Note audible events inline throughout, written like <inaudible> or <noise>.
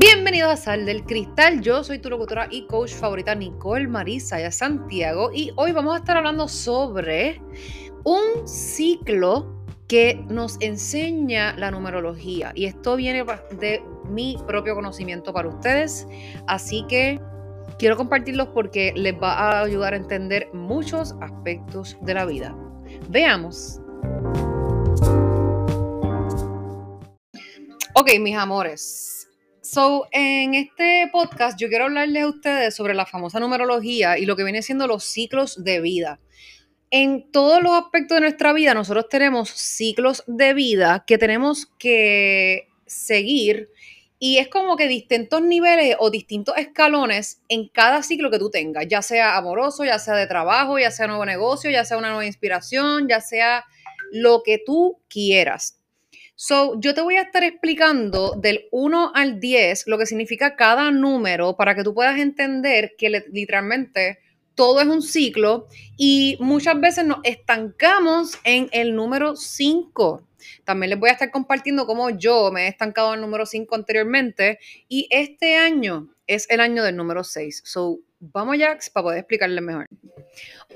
Bienvenidos a Sal del Cristal. Yo soy tu locutora y coach favorita Nicole Marisa Santiago y hoy vamos a estar hablando sobre un ciclo que nos enseña la numerología y esto viene de mi propio conocimiento para ustedes, así que quiero compartirlos porque les va a ayudar a entender muchos aspectos de la vida. Veamos. Ok, mis amores. So, en este podcast yo quiero hablarles a ustedes sobre la famosa numerología y lo que viene siendo los ciclos de vida. En todos los aspectos de nuestra vida nosotros tenemos ciclos de vida que tenemos que seguir y es como que distintos niveles o distintos escalones en cada ciclo que tú tengas, ya sea amoroso, ya sea de trabajo, ya sea nuevo negocio, ya sea una nueva inspiración, ya sea lo que tú quieras. So, yo te voy a estar explicando del 1 al 10 lo que significa cada número para que tú puedas entender que literalmente todo es un ciclo y muchas veces nos estancamos en el número 5. También les voy a estar compartiendo cómo yo me he estancado en el número 5 anteriormente y este año es el año del número 6. So, vamos ya para poder explicarles mejor.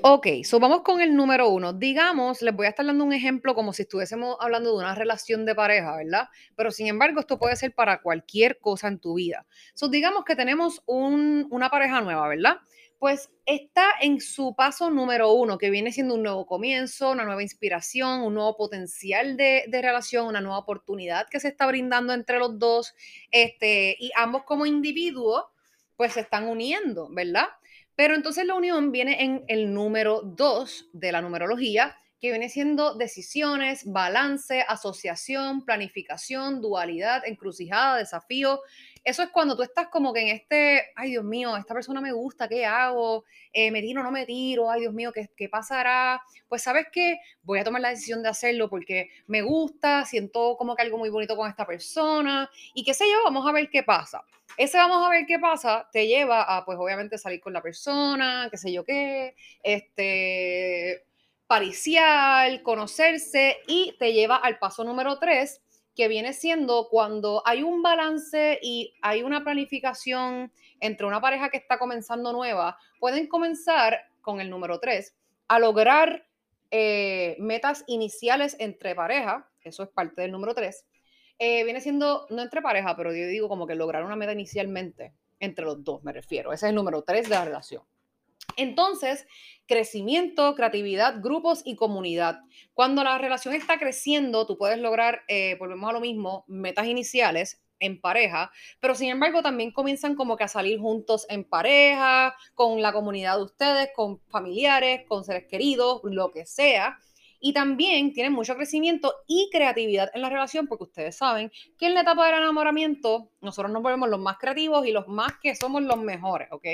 Ok, so vamos con el número uno. Digamos, les voy a estar dando un ejemplo como si estuviésemos hablando de una relación de pareja, ¿verdad? Pero sin embargo, esto puede ser para cualquier cosa en tu vida. So digamos que tenemos una pareja nueva, ¿verdad? Pues está en su paso número uno, que viene siendo un nuevo comienzo, una nueva inspiración, un nuevo potencial de, de relación, una nueva oportunidad que se está brindando entre los dos, este, y ambos como individuos, pues se están uniendo, ¿verdad? Pero entonces la unión viene en el número dos de la numerología, que viene siendo decisiones, balance, asociación, planificación, dualidad, encrucijada, desafío. Eso es cuando tú estás como que en este, ay Dios mío, esta persona me gusta, ¿qué hago? Eh, ¿Me tiro o no me tiro? Ay Dios mío, ¿qué, ¿qué pasará? Pues sabes qué, voy a tomar la decisión de hacerlo porque me gusta, siento como que algo muy bonito con esta persona y qué sé yo, vamos a ver qué pasa. Ese vamos a ver qué pasa te lleva a, pues obviamente, salir con la persona, qué sé yo qué, este paricial, conocerse y te lleva al paso número tres, que viene siendo cuando hay un balance y hay una planificación entre una pareja que está comenzando nueva, pueden comenzar con el número tres a lograr eh, metas iniciales entre pareja, eso es parte del número tres, eh, viene siendo, no entre pareja, pero yo digo como que lograr una meta inicialmente entre los dos, me refiero. Ese es el número tres de la relación. Entonces, crecimiento, creatividad, grupos y comunidad. Cuando la relación está creciendo, tú puedes lograr, eh, volvemos a lo mismo, metas iniciales en pareja, pero sin embargo también comienzan como que a salir juntos en pareja, con la comunidad de ustedes, con familiares, con seres queridos, lo que sea. Y también tienen mucho crecimiento y creatividad en la relación, porque ustedes saben que en la etapa del enamoramiento nosotros nos volvemos los más creativos y los más que somos los mejores, ¿ok?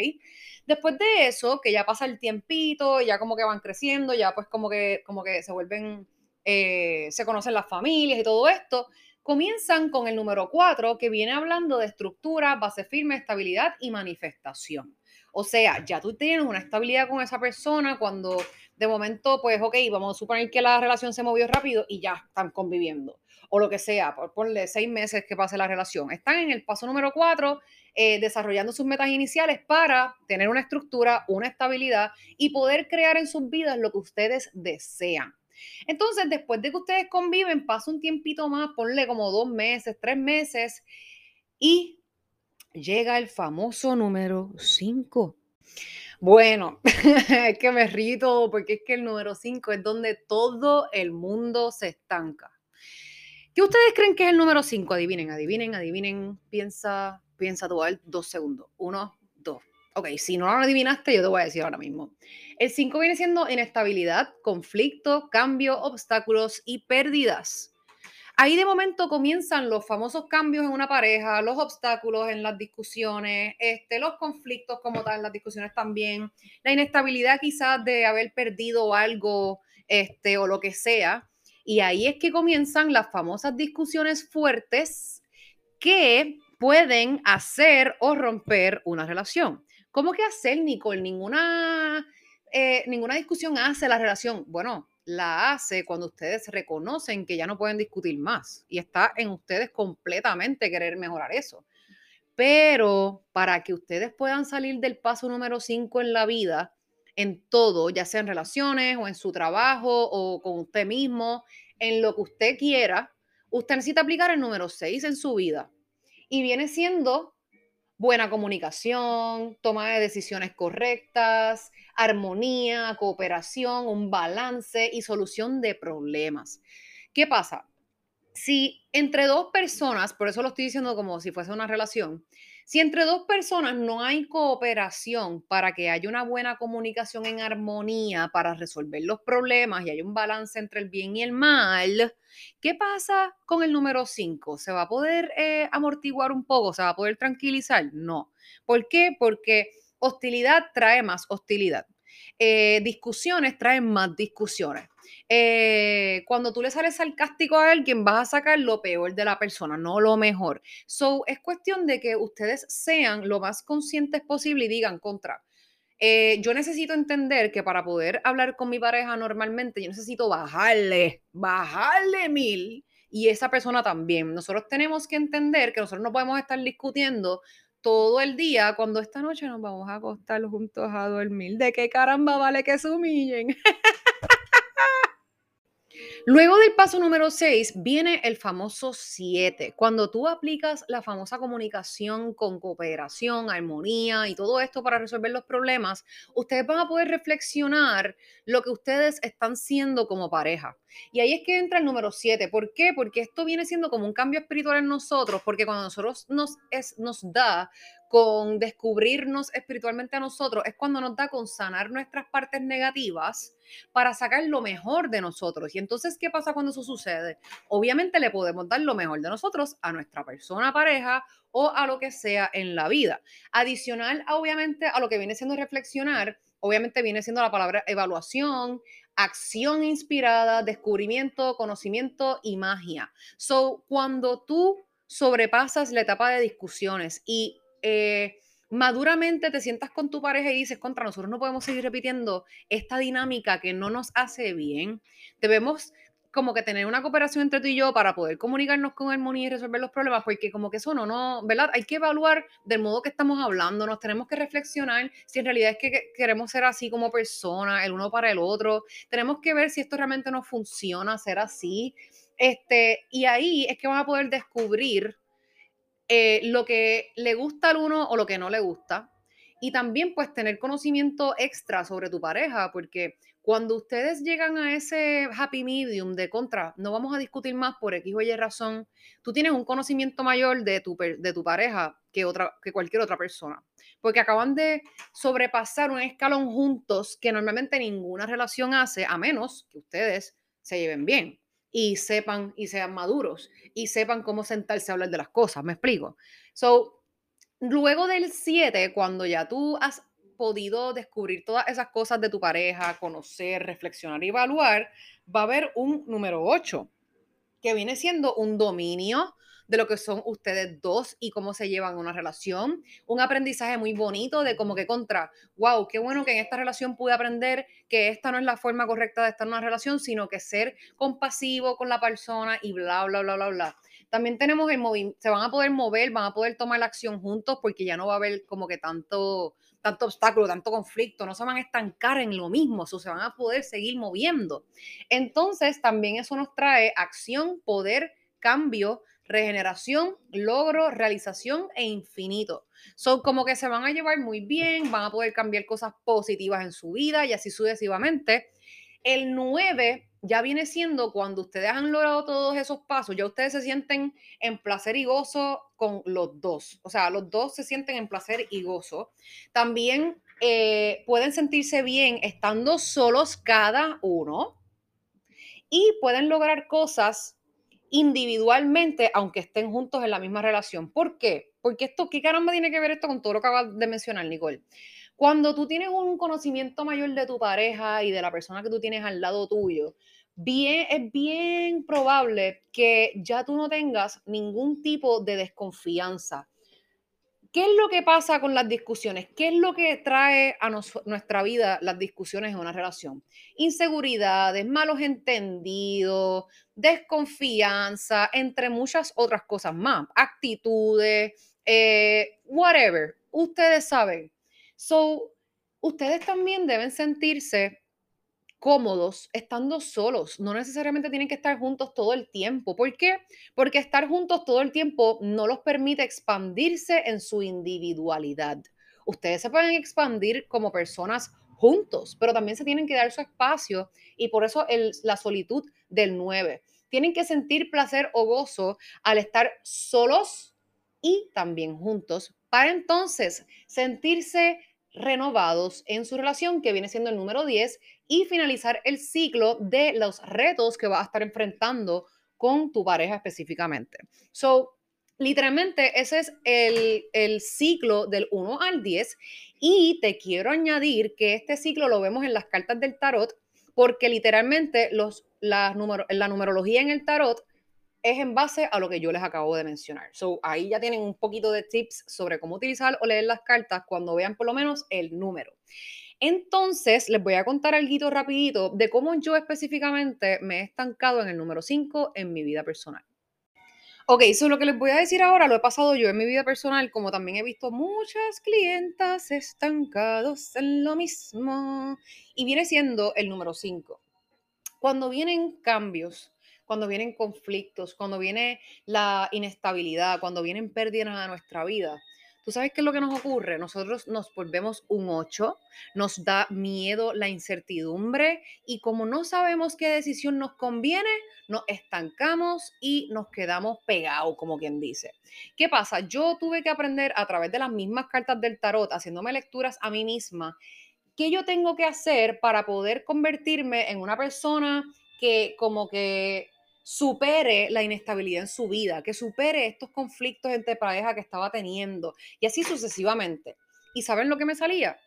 Después de eso, que ya pasa el tiempito, ya como que van creciendo, ya pues como que, como que se vuelven, eh, se conocen las familias y todo esto, comienzan con el número 4, que viene hablando de estructura, base firme, estabilidad y manifestación. O sea, ya tú tienes una estabilidad con esa persona cuando de momento, pues, ok, vamos a suponer que la relación se movió rápido y ya están conviviendo. O lo que sea, por ponle seis meses que pase la relación. Están en el paso número cuatro, eh, desarrollando sus metas iniciales para tener una estructura, una estabilidad y poder crear en sus vidas lo que ustedes desean. Entonces, después de que ustedes conviven, pasa un tiempito más, ponle como dos meses, tres meses, y llega el famoso número cinco. Bueno, <laughs> es que me río porque es que el número 5 es donde todo el mundo se estanca. ¿Qué ustedes creen que es el número 5? Adivinen, adivinen, adivinen. Piensa, piensa tú, dos segundos. Uno, dos. Ok, si no lo adivinaste, yo te voy a decir ahora mismo. El 5 viene siendo inestabilidad, conflicto, cambio, obstáculos y pérdidas. Ahí de momento comienzan los famosos cambios en una pareja, los obstáculos en las discusiones, este, los conflictos como tal, las discusiones también, la inestabilidad quizás de haber perdido algo este, o lo que sea. Y ahí es que comienzan las famosas discusiones fuertes que pueden hacer o romper una relación. ¿Cómo que hacer, Nicole? Ninguna, eh, ninguna discusión hace la relación. Bueno, la hace cuando ustedes reconocen que ya no pueden discutir más y está en ustedes completamente querer mejorar eso. Pero para que ustedes puedan salir del paso número 5 en la vida, en todo, ya sea en relaciones o en su trabajo o con usted mismo, en lo que usted quiera, usted necesita aplicar el número 6 en su vida. Y viene siendo buena comunicación, toma de decisiones correctas, armonía, cooperación, un balance y solución de problemas. ¿Qué pasa? Si entre dos personas, por eso lo estoy diciendo como si fuese una relación, si entre dos personas no hay cooperación para que haya una buena comunicación en armonía para resolver los problemas y hay un balance entre el bien y el mal, ¿qué pasa con el número 5? ¿Se va a poder eh, amortiguar un poco? ¿Se va a poder tranquilizar? No. ¿Por qué? Porque hostilidad trae más hostilidad. Eh, discusiones traen más discusiones. Eh, cuando tú le sales sarcástico a alguien, vas a sacar lo peor de la persona, no lo mejor. So, es cuestión de que ustedes sean lo más conscientes posible y digan contra. Eh, yo necesito entender que para poder hablar con mi pareja normalmente, yo necesito bajarle, bajarle mil y esa persona también. Nosotros tenemos que entender que nosotros no podemos estar discutiendo todo el día cuando esta noche nos vamos a acostar juntos a dormir. ¿De qué caramba vale que se humillen? <laughs> Luego del paso número 6 viene el famoso 7. Cuando tú aplicas la famosa comunicación con cooperación, armonía y todo esto para resolver los problemas, ustedes van a poder reflexionar lo que ustedes están siendo como pareja. Y ahí es que entra el número 7. ¿Por qué? Porque esto viene siendo como un cambio espiritual en nosotros, porque cuando nosotros nos, es, nos da con descubrirnos espiritualmente a nosotros, es cuando nos da con sanar nuestras partes negativas para sacar lo mejor de nosotros. Y entonces, ¿qué pasa cuando eso sucede? Obviamente le podemos dar lo mejor de nosotros a nuestra persona, pareja o a lo que sea en la vida. Adicional, obviamente, a lo que viene siendo reflexionar, obviamente viene siendo la palabra evaluación, acción inspirada, descubrimiento, conocimiento y magia. So, cuando tú sobrepasas la etapa de discusiones y eh, maduramente te sientas con tu pareja y dices, contra nosotros no podemos seguir repitiendo esta dinámica que no nos hace bien. Debemos como que tener una cooperación entre tú y yo para poder comunicarnos con armonía y resolver los problemas, porque como que eso no, no, ¿verdad? Hay que evaluar del modo que estamos hablando, nos tenemos que reflexionar si en realidad es que queremos ser así como personas, el uno para el otro, tenemos que ver si esto realmente nos funciona, ser así, este, y ahí es que van a poder descubrir eh, lo que le gusta al uno o lo que no le gusta. Y también pues tener conocimiento extra sobre tu pareja, porque cuando ustedes llegan a ese happy medium de contra, no vamos a discutir más por X o Y razón, tú tienes un conocimiento mayor de tu, de tu pareja que, otra, que cualquier otra persona, porque acaban de sobrepasar un escalón juntos que normalmente ninguna relación hace, a menos que ustedes se lleven bien y sepan y sean maduros y sepan cómo sentarse a hablar de las cosas, ¿me explico? So, luego del 7, cuando ya tú has podido descubrir todas esas cosas de tu pareja, conocer, reflexionar y evaluar, va a haber un número 8, que viene siendo un dominio de lo que son ustedes dos y cómo se llevan una relación. Un aprendizaje muy bonito de como que contra, wow, qué bueno que en esta relación pude aprender que esta no es la forma correcta de estar en una relación, sino que ser compasivo con la persona y bla, bla, bla, bla, bla. También tenemos el movimiento, se van a poder mover, van a poder tomar la acción juntos porque ya no va a haber como que tanto, tanto obstáculo, tanto conflicto, no se van a estancar en lo mismo, o se van a poder seguir moviendo. Entonces, también eso nos trae acción, poder, cambio, regeneración, logro, realización e infinito. Son como que se van a llevar muy bien, van a poder cambiar cosas positivas en su vida y así sucesivamente. El 9 ya viene siendo cuando ustedes han logrado todos esos pasos, ya ustedes se sienten en placer y gozo con los dos. O sea, los dos se sienten en placer y gozo. También eh, pueden sentirse bien estando solos cada uno y pueden lograr cosas individualmente, aunque estén juntos en la misma relación. ¿Por qué? Porque esto, ¿qué caramba tiene que ver esto con todo lo que acabas de mencionar, Nicole? Cuando tú tienes un conocimiento mayor de tu pareja y de la persona que tú tienes al lado tuyo, bien, es bien probable que ya tú no tengas ningún tipo de desconfianza ¿Qué es lo que pasa con las discusiones? ¿Qué es lo que trae a nuestra vida las discusiones en una relación? Inseguridades, malos entendidos, desconfianza, entre muchas otras cosas más, actitudes, eh, whatever, ustedes saben. So, ustedes también deben sentirse cómodos estando solos. No necesariamente tienen que estar juntos todo el tiempo. ¿Por qué? Porque estar juntos todo el tiempo no los permite expandirse en su individualidad. Ustedes se pueden expandir como personas juntos, pero también se tienen que dar su espacio y por eso la solitud del 9. Tienen que sentir placer o gozo al estar solos y también juntos para entonces sentirse renovados en su relación, que viene siendo el número 10, y finalizar el ciclo de los retos que vas a estar enfrentando con tu pareja específicamente. So, literalmente ese es el, el ciclo del 1 al 10 y te quiero añadir que este ciclo lo vemos en las cartas del tarot porque literalmente los, la, la numerología en el tarot es en base a lo que yo les acabo de mencionar. So, ahí ya tienen un poquito de tips sobre cómo utilizar o leer las cartas cuando vean por lo menos el número. Entonces, les voy a contar algo rapidito de cómo yo específicamente me he estancado en el número 5 en mi vida personal. Ok, so lo que les voy a decir ahora lo he pasado yo en mi vida personal, como también he visto muchas clientas estancados en lo mismo. Y viene siendo el número 5. Cuando vienen cambios, cuando vienen conflictos, cuando viene la inestabilidad, cuando vienen pérdidas a nuestra vida. ¿Tú sabes qué es lo que nos ocurre? Nosotros nos volvemos un 8, nos da miedo la incertidumbre y como no sabemos qué decisión nos conviene, nos estancamos y nos quedamos pegados, como quien dice. ¿Qué pasa? Yo tuve que aprender a través de las mismas cartas del tarot, haciéndome lecturas a mí misma, qué yo tengo que hacer para poder convertirme en una persona que como que supere la inestabilidad en su vida, que supere estos conflictos entre pareja que estaba teniendo y así sucesivamente. ¿Y saben lo que me salía?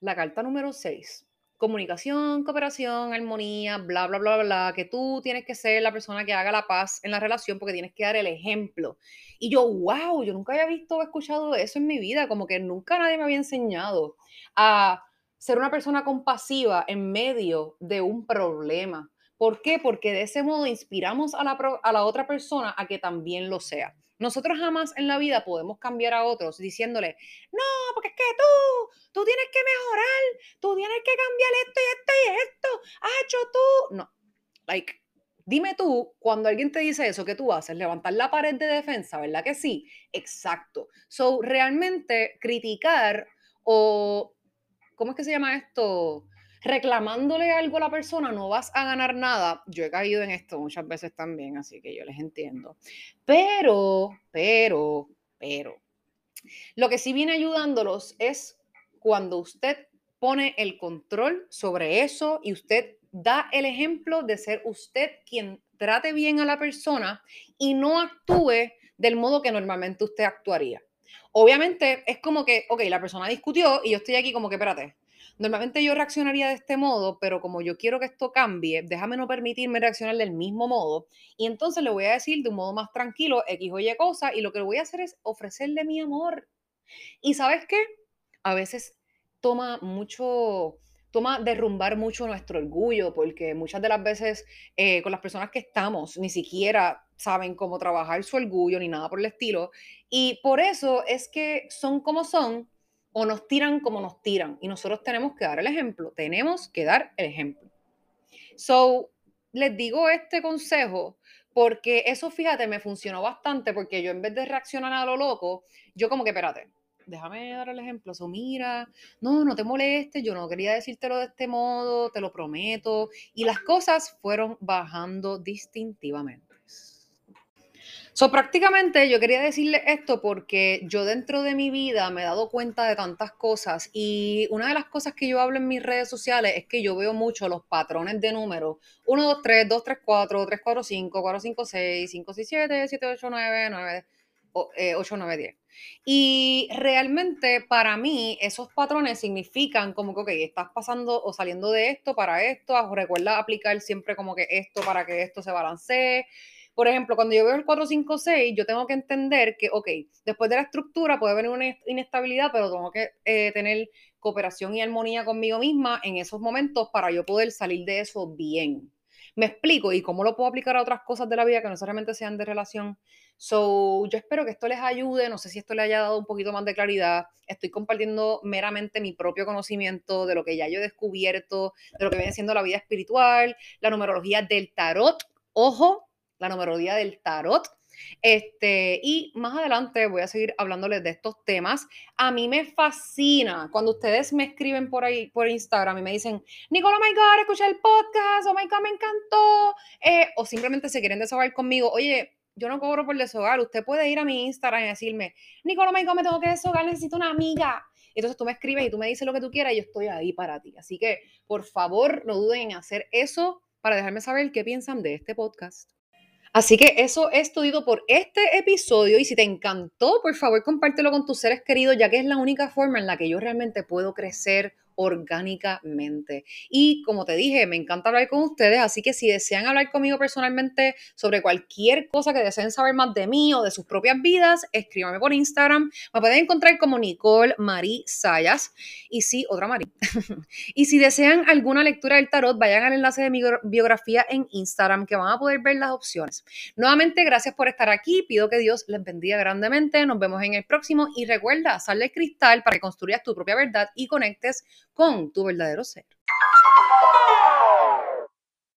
La carta número 6. Comunicación, cooperación, armonía, bla, bla, bla, bla, que tú tienes que ser la persona que haga la paz en la relación porque tienes que dar el ejemplo. Y yo, wow, yo nunca había visto o escuchado eso en mi vida, como que nunca nadie me había enseñado a ser una persona compasiva en medio de un problema ¿Por qué? Porque de ese modo inspiramos a la, a la otra persona a que también lo sea. Nosotros jamás en la vida podemos cambiar a otros diciéndole, no, porque es que tú, tú tienes que mejorar, tú tienes que cambiar esto y esto y esto, hecho tú. No, like, dime tú, cuando alguien te dice eso, ¿qué tú haces? Levantar la pared de defensa, ¿verdad que sí? Exacto. So, realmente criticar o, ¿cómo es que se llama esto? Reclamándole algo a la persona no vas a ganar nada. Yo he caído en esto muchas veces también, así que yo les entiendo. Pero, pero, pero, lo que sí viene ayudándolos es cuando usted pone el control sobre eso y usted da el ejemplo de ser usted quien trate bien a la persona y no actúe del modo que normalmente usted actuaría. Obviamente es como que, ok, la persona discutió y yo estoy aquí como que, espérate, Normalmente yo reaccionaría de este modo, pero como yo quiero que esto cambie, déjame no permitirme reaccionar del mismo modo. Y entonces le voy a decir de un modo más tranquilo X o Y cosa, y lo que voy a hacer es ofrecerle mi amor. Y sabes qué? A veces toma mucho, toma derrumbar mucho nuestro orgullo, porque muchas de las veces eh, con las personas que estamos ni siquiera saben cómo trabajar su orgullo ni nada por el estilo. Y por eso es que son como son o nos tiran como nos tiran y nosotros tenemos que dar el ejemplo, tenemos que dar el ejemplo. So, les digo este consejo porque eso, fíjate, me funcionó bastante porque yo en vez de reaccionar a lo loco, yo como que, espérate, déjame dar el ejemplo. So, mira, no, no te molestes, yo no quería decírtelo de este modo, te lo prometo. Y las cosas fueron bajando distintivamente. So, prácticamente yo quería decirle esto porque yo dentro de mi vida me he dado cuenta de tantas cosas y una de las cosas que yo hablo en mis redes sociales es que yo veo mucho los patrones de números 1, 2, 3, 2, 3, 4, 3, 4, 5, 4, 5, 6, 5, 6, 7, 7, 8, 9, 9, 8, 9, 10. Y realmente para mí esos patrones significan como que, ok, estás pasando o saliendo de esto para esto, recuerda aplicar siempre como que esto para que esto se balancee. Por ejemplo, cuando yo veo el 456, yo tengo que entender que, ok, después de la estructura puede venir una inestabilidad, pero tengo que eh, tener cooperación y armonía conmigo misma en esos momentos para yo poder salir de eso bien. Me explico y cómo lo puedo aplicar a otras cosas de la vida que no necesariamente sean de relación. So, yo espero que esto les ayude, no sé si esto le haya dado un poquito más de claridad. Estoy compartiendo meramente mi propio conocimiento de lo que ya yo he descubierto, de lo que viene siendo la vida espiritual, la numerología del tarot. Ojo, la numerología del tarot. Este, y más adelante voy a seguir hablándoles de estos temas. A mí me fascina cuando ustedes me escriben por ahí, por Instagram y me dicen, Nicole, oh my God, escuché el podcast, oh my God, me encantó. Eh, o simplemente se quieren desahogar conmigo. Oye, yo no cobro por deshogar. Usted puede ir a mi Instagram y decirme, Nicole, oh my God, me tengo que deshogar, necesito una amiga. Entonces tú me escribes y tú me dices lo que tú quieras y yo estoy ahí para ti. Así que, por favor, no duden en hacer eso para dejarme saber qué piensan de este podcast. Así que eso es todo por este episodio y si te encantó, por favor compártelo con tus seres queridos, ya que es la única forma en la que yo realmente puedo crecer orgánicamente. Y como te dije, me encanta hablar con ustedes, así que si desean hablar conmigo personalmente sobre cualquier cosa que deseen saber más de mí o de sus propias vidas, escríbame por Instagram. Me pueden encontrar como Nicole Marie Sayas. Y sí, otra Marie. <laughs> y si desean alguna lectura del tarot, vayan al enlace de mi biografía en Instagram que van a poder ver las opciones. Nuevamente, gracias por estar aquí. Pido que Dios les bendiga grandemente. Nos vemos en el próximo y recuerda, sal del cristal para que construyas tu propia verdad y conectes con tu verdadero ser.